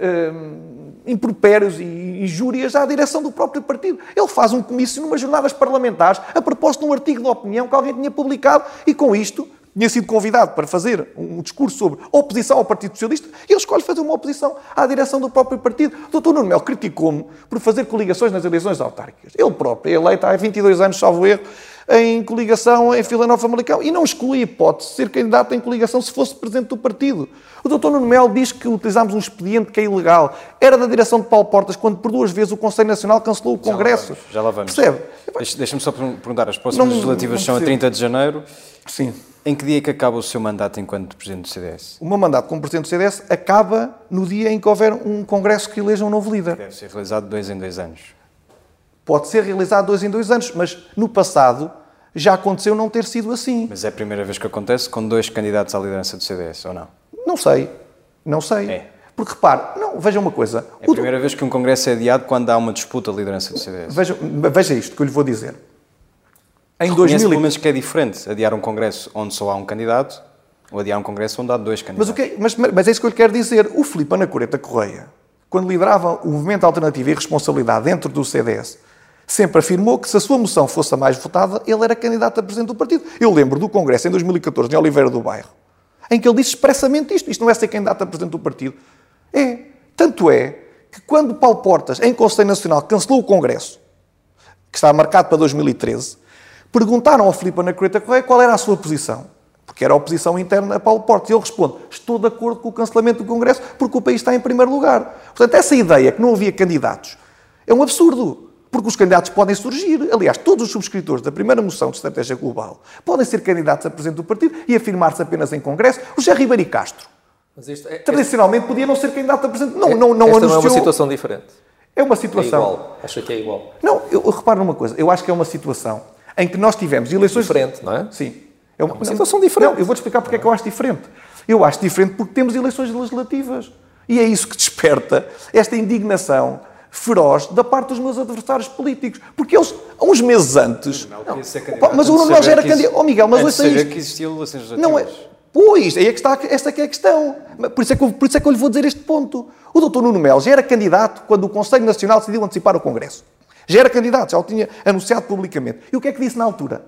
impropérios e injúrias à direção do próprio partido. Ele faz um comício numas jornadas parlamentares a propósito de um artigo de opinião que alguém tinha publicado e com isto tinha sido convidado para fazer um discurso sobre oposição ao Partido Socialista e ele escolhe fazer uma oposição à direção do próprio partido. O Dr. Nuno Melo criticou-me por fazer coligações nas eleições autárquicas. Ele próprio é eleito há 22 anos, salvo erro, em coligação em Vila Nova Famalicão e não exclui a hipótese de ser candidato em coligação se fosse presidente do partido. O Dr. Nuno Melo diz que utilizámos um expediente que é ilegal. Era da direção de Paulo Portas quando por duas vezes o Conselho Nacional cancelou o Congresso. Já lá vamos. Percebe? Deixa-me só perguntar, as próximas não, legislativas não são a 30 de janeiro. Sim. Em que dia é que acaba o seu mandato enquanto Presidente do CDS? O meu mandato como Presidente do CDS acaba no dia em que houver um Congresso que eleja um novo líder. Deve ser realizado dois em dois anos. Pode ser realizado dois em dois anos, mas no passado já aconteceu não ter sido assim. Mas é a primeira vez que acontece com dois candidatos à liderança do CDS, ou não? Não sei. Não sei. É. Porque repare, não, veja uma coisa. É a primeira vez que um Congresso é adiado quando há uma disputa à liderança do CDS. Veja, veja isto que eu lhe vou dizer. Em Reconhece 2000... pelo menos que é diferente adiar um congresso onde só há um candidato ou adiar um congresso onde há dois candidatos. Mas, o que mas, mas é isso que eu lhe quero dizer. O Filipe Anacoreta Correia, quando liderava o movimento Alternativo e Responsabilidade dentro do CDS, sempre afirmou que se a sua moção fosse a mais votada, ele era candidato a presidente do partido. Eu lembro do congresso em 2014, em Oliveira do Bairro, em que ele disse expressamente isto. Isto não é ser candidato a presidente do partido. É. Tanto é que quando Paulo Portas, em Conselho Nacional, cancelou o congresso, que estava marcado para 2013, Perguntaram ao Filipe Anacoreta Correia qual era a sua posição. Porque era a oposição interna a Paulo Portes. E ele responde: Estou de acordo com o cancelamento do Congresso porque o país está em primeiro lugar. Portanto, essa ideia que não havia candidatos é um absurdo. Porque os candidatos podem surgir. Aliás, todos os subscritores da primeira moção de estratégia global podem ser candidatos a presidente do partido e afirmar-se apenas em Congresso. O José Ribeiro Castro, é, tradicionalmente, podia não ser candidato a presidente. Não, é, não, não esta anunciou. não é uma situação diferente. É uma situação. É igual. Acho que é igual. Não, eu, eu reparo numa coisa. Eu acho que é uma situação em que nós tivemos eleições... Diferente, não é? Sim. É uma, é uma situação diferente. Não, eu vou-te explicar porque é que eu acho diferente. Eu acho diferente porque temos eleições legislativas. E é isso que desperta esta indignação feroz da parte dos meus adversários políticos. Porque eles, uns meses antes... Não, não, mas o Nuno já era candidato... Oh, Miguel, mas ouça isto. que eleições Não é... Pois, aí é que está, esta é, é a questão. Por isso, é que eu, por isso é que eu lhe vou dizer este ponto. O doutor Nuno Melo já era candidato quando o Conselho Nacional decidiu antecipar o Congresso. Já era candidato, já o tinha anunciado publicamente. E o que é que disse na altura?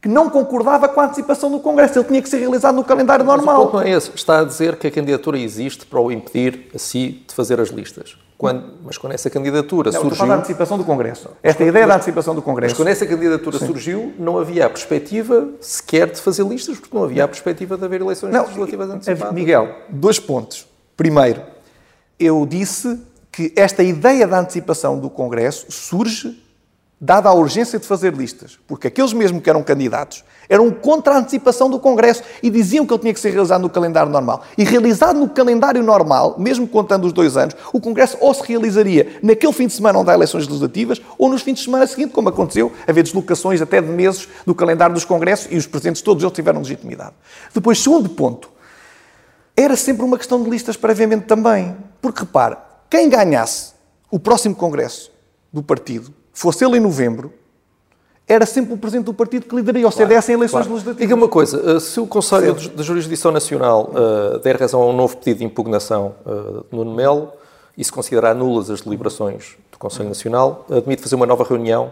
Que não concordava com a antecipação do Congresso. Ele tinha que ser realizado no calendário Mas normal. O ponto não é esse. Está a dizer que a candidatura existe para o impedir a si de fazer as listas. Quando, mas quando essa candidatura não, surgiu. da antecipação do Congresso. Esta ideia da antecipação do Congresso. Mas quando essa candidatura Sim. surgiu, não havia a perspectiva sequer de fazer listas, porque não havia a perspectiva de haver eleições não, legislativas antecipadas. Miguel, dois pontos. Primeiro, eu disse que esta ideia da antecipação do Congresso surge dada a urgência de fazer listas, porque aqueles mesmo que eram candidatos eram contra a antecipação do Congresso e diziam que ele tinha que ser realizado no calendário normal. E realizado no calendário normal, mesmo contando os dois anos, o Congresso ou se realizaria naquele fim de semana onde há eleições legislativas ou nos fins de semana seguintes, como aconteceu, haver deslocações até de meses do calendário dos Congressos e os presidentes todos eles tiveram legitimidade. Depois, segundo ponto, era sempre uma questão de listas previamente também. Porque repare, quem ganhasse o próximo Congresso do partido fosse ele em novembro, era sempre o Presidente do partido que lideraria o CDS claro, em eleições claro. legislativas. Diga uma coisa, eh, se o Conselho de Jurisdição Nacional uh, der razão a um novo pedido de impugnação uh, de Nuno Melo e se considerar nulas as deliberações do Conselho Nacional, admite fazer uma nova reunião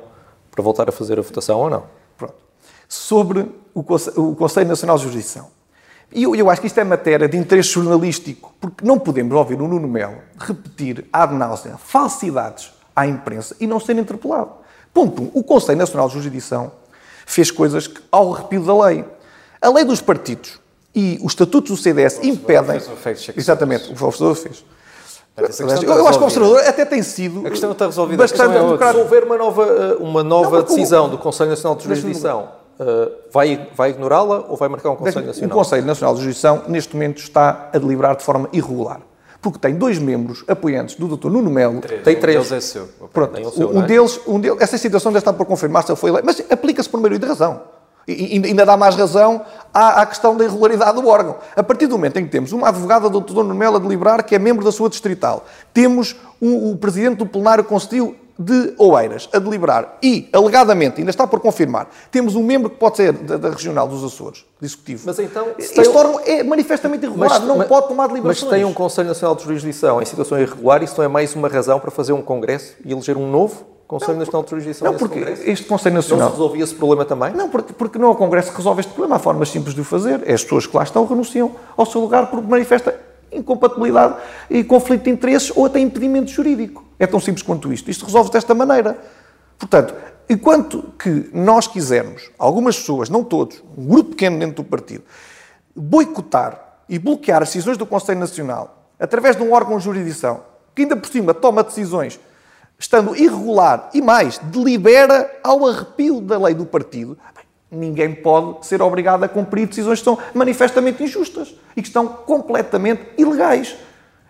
para voltar a fazer a votação ou não? Pronto. Sobre o Conselho Nacional de Jurisdição. E eu, eu, acho que isto é matéria de interesse jornalístico, porque não podemos ouvir o Nuno Melo repetir ad náusea falsidades à imprensa e não ser interpelado. Ponto 1. Um, o Conselho Nacional de Jurisdição fez coisas que, ao arrepio da lei. A lei dos partidos e os estatutos do CDS impedem. Exatamente, o professor fez. Eu acho que o observador até tem sido. A questão está resolvida. Bastante é Se houver uma nova, eh, uma nova não, decisão do Conselho Nacional de Jurisdição, uh, vai, vai ignorá-la ou vai marcar um Conselho Nacional? O Conselho Nacional de Jurisdição, neste momento, está a deliberar de forma irregular. Porque tem dois membros apoiantes do Dr. Nuno Melo. Três. Tem três. Um deles é seu. Pronto, o seu, um, é? deles, um deles, essa situação deve estar por confirmar se ele foi eleito, mas aplica-se por maioria de razão. E ainda dá mais razão à, à, questão da irregularidade do órgão. A partir do momento em que temos uma advogada do Dr. Melo a deliberar que é membro da sua distrital, temos um, o presidente do plenário conselho de Oeiras a deliberar e, alegadamente, ainda está por confirmar, temos um membro que pode ser da, da Regional dos Açores, de Executivo. Mas então... Isto órgão é manifestamente irregular, mas, não mas, pode tomar deliberações. Mas tem um Conselho Nacional de Jurisdição em situação irregular, isso não é mais uma razão para fazer um congresso e eleger um novo? Conselho não, Nacional de Jurisdição Não, porque este Conselho Nacional... Não se resolvia esse problema também? Não, porque, porque não é o Congresso que resolve este problema. Há formas simples de o fazer. É as pessoas que lá estão renunciam ao seu lugar porque manifesta incompatibilidade e conflito de interesses ou até impedimento jurídico. É tão simples quanto isto. Isto resolve desta maneira. Portanto, enquanto que nós quisermos, algumas pessoas, não todos, um grupo pequeno dentro do partido, boicotar e bloquear as decisões do Conselho Nacional através de um órgão de jurisdição que ainda por cima toma decisões estando irregular e mais, delibera ao arrepio da lei do partido, ninguém pode ser obrigado a cumprir decisões que são manifestamente injustas e que estão completamente ilegais.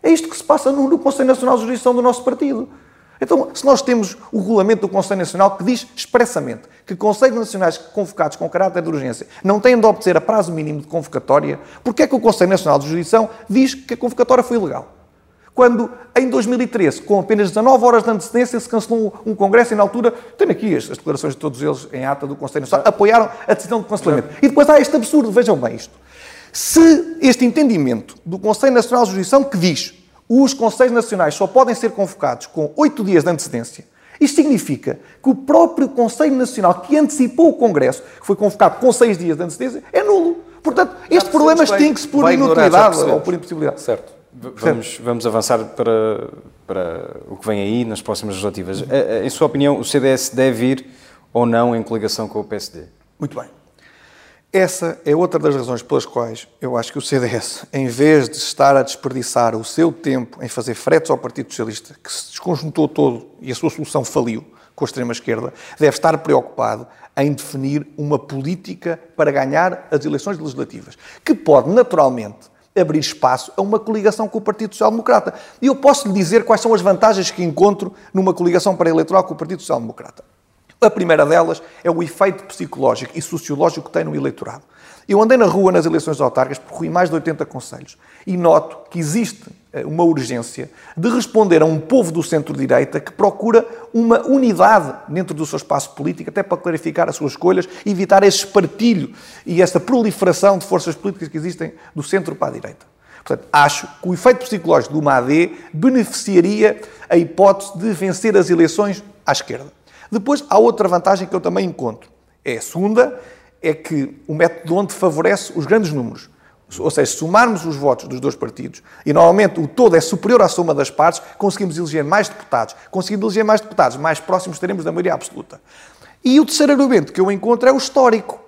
É isto que se passa no, Conselho Nacional de Jurisdição do nosso partido. Então, se nós temos o regulamento do Conselho Nacional que diz expressamente que Conselhos Nacionais convocados com caráter de urgência não têm de obter a prazo mínimo de convocatória, porque é que o Conselho Nacional de Jurisdição diz que a convocatória foi ilegal? Quando em 2013, com apenas 19 horas de antecedência, se cancelou um congresso e na altura, tenho aqui as, declarações de todos eles em ata do Conselho Nacional, apoiaram a decisão de cancelamento. E depois há este absurdo, vejam bem isto. Se este entendimento do Conselho Nacional de Jurisdição que diz os Conselhos Nacionais só podem ser convocados com 8 dias de antecedência, isto significa que o próprio Conselho Nacional que antecipou o Congresso, que foi convocado com 6 dias de antecedência, é nulo. Portanto, este problema extingue-se por inutilidade ou por impossibilidade. Certo. Vamos, vamos avançar para, para o que vem aí nas próximas legislativas. Em sua opinião, o CDS deve ir ou não em coligação com o PSD? Muito bem. Essa é outra das razões pelas quais eu acho que o CDS, em vez de estar a desperdiçar o seu tempo em fazer fretes ao Partido Socialista, que se desconjuntou todo e a sua solução faliu com a extrema-esquerda, deve estar preocupado em definir uma política para ganhar as eleições legislativas, que pode naturalmente abrir espaço a uma coligação com o Partido Social Democrata. E eu posso lhe dizer quais são as vantagens que encontro numa coligação para-eleitoral com o Partido Social Democrata. A primeira delas é o efeito psicológico e sociológico que tem no eleitorado. Eu andei na rua nas eleições autárquicas, percorri mais de 80 conselhos e noto que existe uma urgência de responder a um povo do centro-direita que procura uma unidade dentro do seu espaço político, até para clarificar as suas escolhas evitar esse espartilho e essa proliferação de forças políticas que existem do centro para a direita. Portanto, acho que o efeito psicológico do MAD beneficiaria a hipótese de vencer as eleições à esquerda. Depois, há outra vantagem que eu também encontro. É a segunda, é que o método onde favorece os grandes números. Ou seja, se somarmos os votos dos dois partidos, e normalmente o todo é superior à soma das partes, conseguimos eleger mais deputados. Conseguindo eleger mais deputados, mais próximos estaremos da maioria absoluta. E o terceiro argumento que eu encontro é o histórico.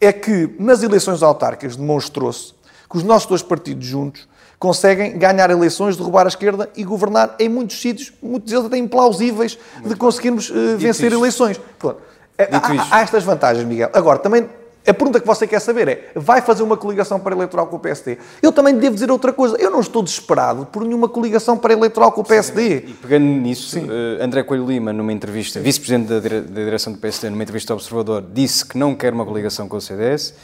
É que nas eleições autárquicas demonstrou-se que os nossos dois partidos juntos conseguem ganhar eleições, derrubar a esquerda e governar em muitos sítios, muitos deles até implausíveis, Muito de conseguirmos uh, vencer eleições. Pronto. É, há, há, estas vantagens, Miguel. Agora, também a pergunta que você quer saber é: vai fazer uma coligação para eleitoral com o PSD? Eu também devo dizer outra coisa. Eu não estou desesperado por nenhuma coligação para eleitoral com o PSD. E pegando nisso, uh, André Coelho Lima, numa entrevista, vice-presidente da, dire da, direção do PSD, numa entrevista ao Observador, disse que não quer uma coligação com o CDS.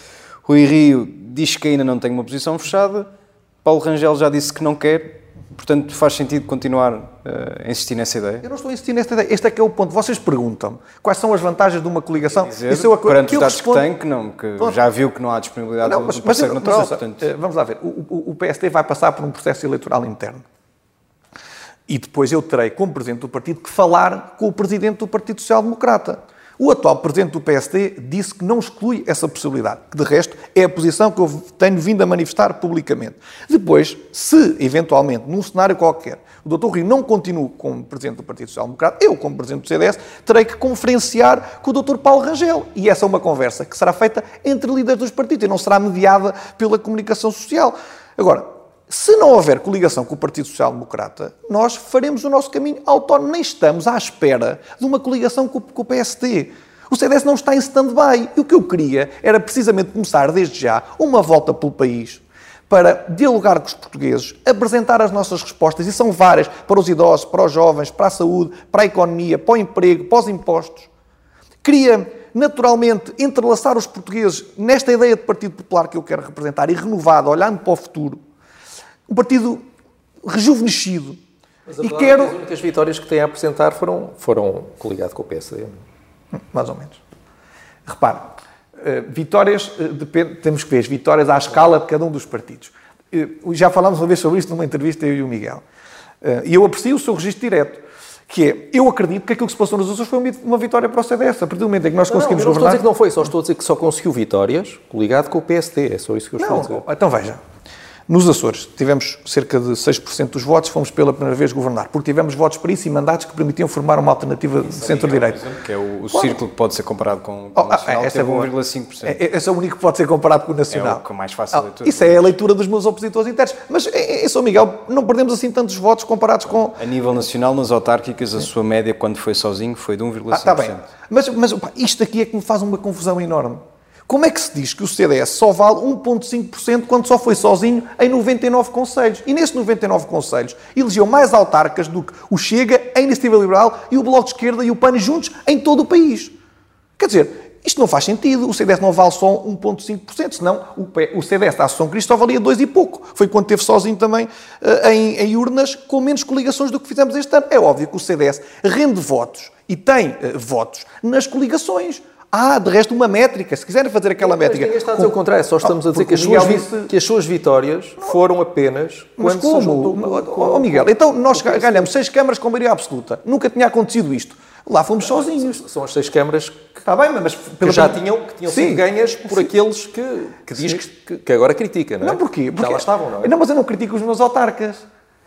Rui Rio diz que ainda não tem uma posição fechada. Paulo Rangel já disse que não quer. Portanto, faz sentido continuar uh, a insistir nessa ideia? Eu não estou a insistir nessa ideia. Este é que é o ponto. Vocês perguntam quais são as vantagens de uma coligação. Dizer, Isso eu, perante os dados respondo... que tem, que, não, que já viu que não há disponibilidade não, mas, do mas, natural. Mas, portanto... Eh, vamos lá ver. O, o, o PSD vai passar por um processo eleitoral interno. E depois eu terei, como Presidente do Partido, que falar com o Presidente do Partido Social Democrata. O atual Presidente do PSD disse que não exclui essa possibilidade, que de resto é a posição que eu tenho vindo a manifestar publicamente. Depois, se eventualmente, num cenário qualquer, o Dr. Rio não continua como Presidente do Partido Social Democrata, eu, como Presidente do CDS, terei que conferenciar com o Dr. Paulo Rangel. E essa é uma conversa que será feita entre líderes dos partidos e não será mediada pela comunicação social. Agora, se não houver coligação com o Partido Social Democrata, nós faremos o nosso caminho autónomo. Nem estamos à espera de uma coligação com, o PSD. O CDS não está em stand-by. E o que eu queria era precisamente começar desde já uma volta pelo país para dialogar com os portugueses, apresentar as nossas respostas, e são várias, para os idosos, para os jovens, para a saúde, para a economia, para o emprego, para os impostos. Queria, naturalmente, entrelaçar os portugueses nesta ideia de Partido Popular que eu quero representar e renovado, olhando para o futuro um partido rejuvenescido. Mas a e quero... as únicas vitórias que tem a apresentar foram, foram coligado com o PSD. Mais ou menos. Repare, eh, vitórias, eh, depende, temos que ver as vitórias à escala de cada um dos partidos. Eh, já falámos uma vez sobre isto numa entrevista, eu e o Miguel. E eu aprecio o seu registro direto, que é, eu acredito que aquilo que se passou nos Açores foi uma vitória para o CDS. A partir do momento em que nós conseguimos não, não, governar... Não, estou a dizer que não foi, só estou a dizer que só conseguiu vitórias coligado com o PSD. É só isso que eu estou não, a dizer. Então veja, nos Açores, tivemos cerca de 6% dos votos, fomos pela primeira vez governar, porque tivemos votos para isso e mandatos que permitiam formar uma alternativa de centro-direita. Que é o, o círculo que pode ser comparado com, com oh, o Nacional, esse é 1,5%. É, esse é o único que pode ser comparado com o Nacional. É o mais fácil oh, leitura. Isso é a leitura dos meus opositores internos. Mas, em São Miguel, não perdemos assim tantos votos comparados com... A nível nacional, nas autárquicas, a sua média, quando foi sozinho, foi de 1,5%. Ah, está bem. Mas, mas opa, isto aqui é que me faz uma confusão enorme. Como é que se diz que o CDS só vale 1,5% quando só foi sozinho em 99 conselhos? E nesses 99 conselhos elegeu mais autarcas do que o Chega, a Iniciativa Liberal e o Bloco de Esquerda e o PAN juntos em todo o país. Quer dizer, isto não faz sentido. O CDS não vale só 1,5%, senão o CDS da Associação Cristo só valia 2 e pouco. Foi quando teve sozinho também uh, em, em, urnas com menos coligações do que fizemos este ano. É óbvio que o CDS rende votos e tem uh, votos nas coligações. Ah, de resto, uma métrica. Se quiserem fazer aquela mas métrica. Ninguém está a dizer o contrário, só estamos a dizer que as, suas, disse... que as suas vitórias foram apenas mas quando como? com, oh, Miguel, então nós ganhamos seis câmaras com maioria absoluta. Nunca tinha acontecido isto. Lá fomos sozinhos. São as seis câmaras que, Está bem, mas que já tinham, que tinham sido ganhas por Sim. aqueles que, que diz que, que, agora critica, não é? Não, porquê? Porque já lá estavam, não é? Não, mas eu não critico os meus autarcas.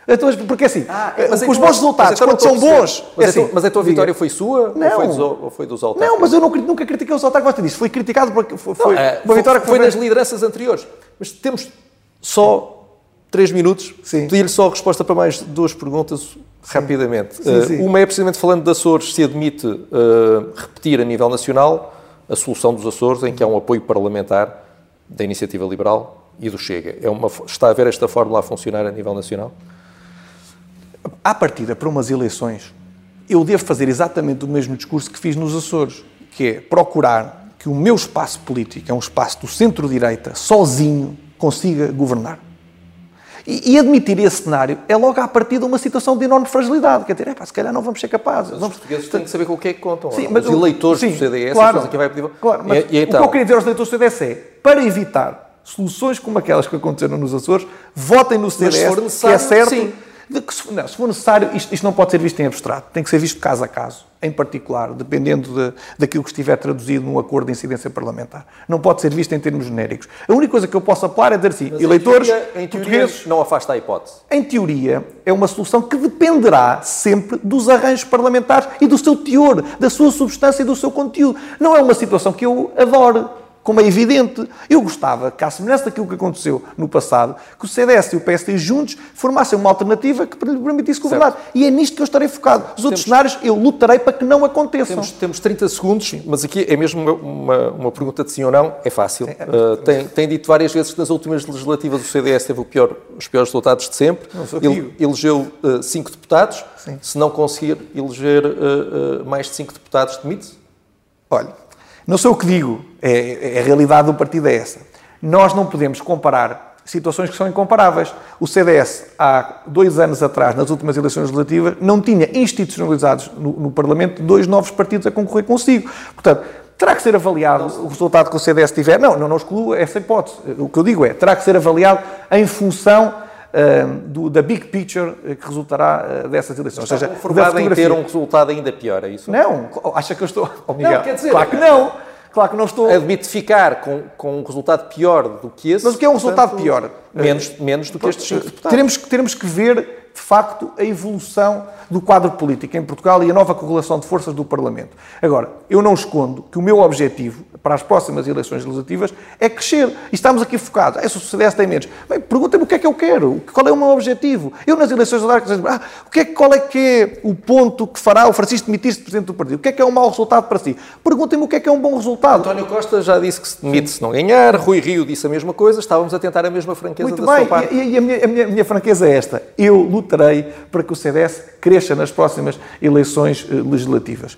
Então, porque assim, ah, mas os bons resultados, quando são bons. Mas, é assim, mas a tua vitória foi sua não, ou, foi dos, ou foi dos autarcas? Não, mas eu nunca, nunca critiquei os autarcas, você disse. Foi criticado porque foi, não, é, uma vitória que foi, foi nas lideranças anteriores. Mas temos só três minutos. Pedi-lhe só a resposta para mais duas perguntas rapidamente. Sim, sim. Uh, uma é precisamente falando de Açores, se admite uh, repetir a nível nacional a solução dos Açores, em que há um apoio parlamentar da Iniciativa Liberal e do Chega. É uma, está a ver esta fórmula a funcionar a nível nacional? À partida, para umas eleições, eu devo fazer exatamente o mesmo discurso que fiz nos Açores, que é procurar que o meu espaço político, é um espaço do centro-direita, sozinho, consiga governar. E, e, admitir esse cenário é logo à partida uma situação de enorme fragilidade. Quer dizer, é, pá, se calhar não vamos ser capazes. Os portugueses têm que saber com o que é que contam. Sim, mas os eleitores sim, do CDS, claro, quem vai pedir... Claro, mas e, e então... o que eu queria dizer aos eleitores do CDS é, para evitar soluções como aquelas que aconteceram nos Açores, votem no CDS, que é certo... Sim de que, se, não, se for necessário, isto, isto, não pode ser visto em abstrato, tem que ser visto caso a caso, em particular, dependendo de, daquilo que estiver traduzido num acordo de incidência parlamentar. Não pode ser visto em termos genéricos. A única coisa que eu posso apelar é dizer assim, Mas eleitores em teoria, em portugueses... não afasta a hipótese. Em teoria, é uma solução que dependerá sempre dos arranjos parlamentares e do seu teor, da sua substância e do seu conteúdo. Não é uma situação que eu adoro como é evidente. Eu gostava que, à semelhança daquilo que aconteceu no passado, que o CDS e o PSD juntos formassem uma alternativa que lhe permitisse governar. Certo. E é nisto que eu estarei focado. Os outros temos, cenários eu lutarei para que não aconteçam. Temos, temos 30 segundos, mas aqui é mesmo uma, uma, uma pergunta de sim ou não. É fácil. Uh, tem, tem, dito várias vezes que nas últimas legislativas o CDS teve pior, os piores resultados de sempre. Ele, elegeu uh, cinco deputados. Sim. Se não conseguir eleger uh, mais de cinco deputados, demite-se? Olha, não sou o que digo, é, é, a realidade do partido é essa. Nós não podemos comparar situações que são incomparáveis. O CDS, há dois anos atrás, nas últimas eleições legislativas, não tinha institucionalizados no, no Parlamento dois novos partidos a concorrer consigo. Portanto, terá que ser avaliado o resultado que o CDS tiver. Não, não, não excluo essa hipótese. O que eu digo é, terá que ser avaliado em função uh, do, da big picture que resultará uh, dessas eleições. Está Ou seja, conformado em ter um resultado ainda pior, é isso? Não, acha que eu estou... Oh, Miguel, não, quer dizer... Claro que não. Claro que não estou. Admite ficar com, com um resultado pior do que esse. Mas o que é um resultado pior? Menos, menos do que estes cinco deputados. Teremos, teremos que ver de facto, a evolução do quadro político em Portugal e a nova correlação de forças do Parlamento. Agora, eu não escondo que o meu objetivo para as próximas eleições legislativas é crescer. E estamos aqui focados. É, se o CDS tem menos. Bem, perguntem-me o que é que eu quero, qual é o meu objetivo. Eu, nas eleições autárquicas, ah, o que é, qual é que é o ponto que fará o Francisco demitir-se de Presidente do Partido? O que é que é um mau resultado para si? Perguntem-me o que é que é um bom resultado. António Costa já disse que se demite se não ganhar, Rui Rio disse a mesma coisa, estávamos a tentar a mesma franqueza Muito da bem. sua parte. E, e a, minha, a, minha, a minha franqueza é esta. Eu luto lutarei para que o CDS cresça nas próximas eleições eh, legislativas.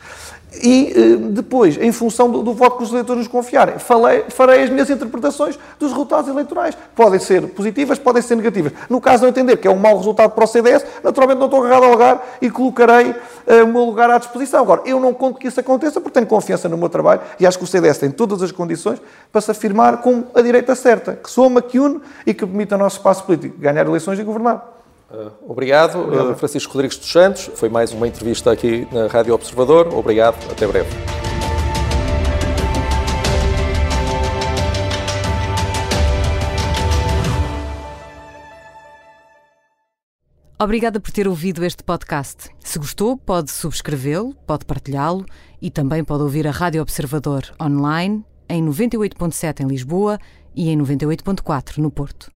E eh, depois, em função do, do, voto que os eleitores nos confiarem, falei, farei as minhas interpretações dos resultados eleitorais. Podem ser positivas, podem ser negativas. No caso de entender que é um mau resultado para o CDS, naturalmente não estou agarrado ao lugar e colocarei uh, o meu lugar à disposição. Agora, eu não conto que isso aconteça porque tenho confiança no meu trabalho e acho que o CDS tem todas as condições para se afirmar como a direita certa, que soma, que une e que permita ao nosso espaço político ganhar eleições e governar. Uh, obrigado, obrigado. Uh, Francisco Rodrigues dos Santos. Foi mais uma entrevista aqui na Rádio Observador. Obrigado, até breve. Obrigada por ter ouvido este podcast. Se gostou, pode subscrevê-lo, pode partilhá-lo e também pode ouvir a Rádio Observador online em 98.7 em Lisboa e em 98.4 no Porto.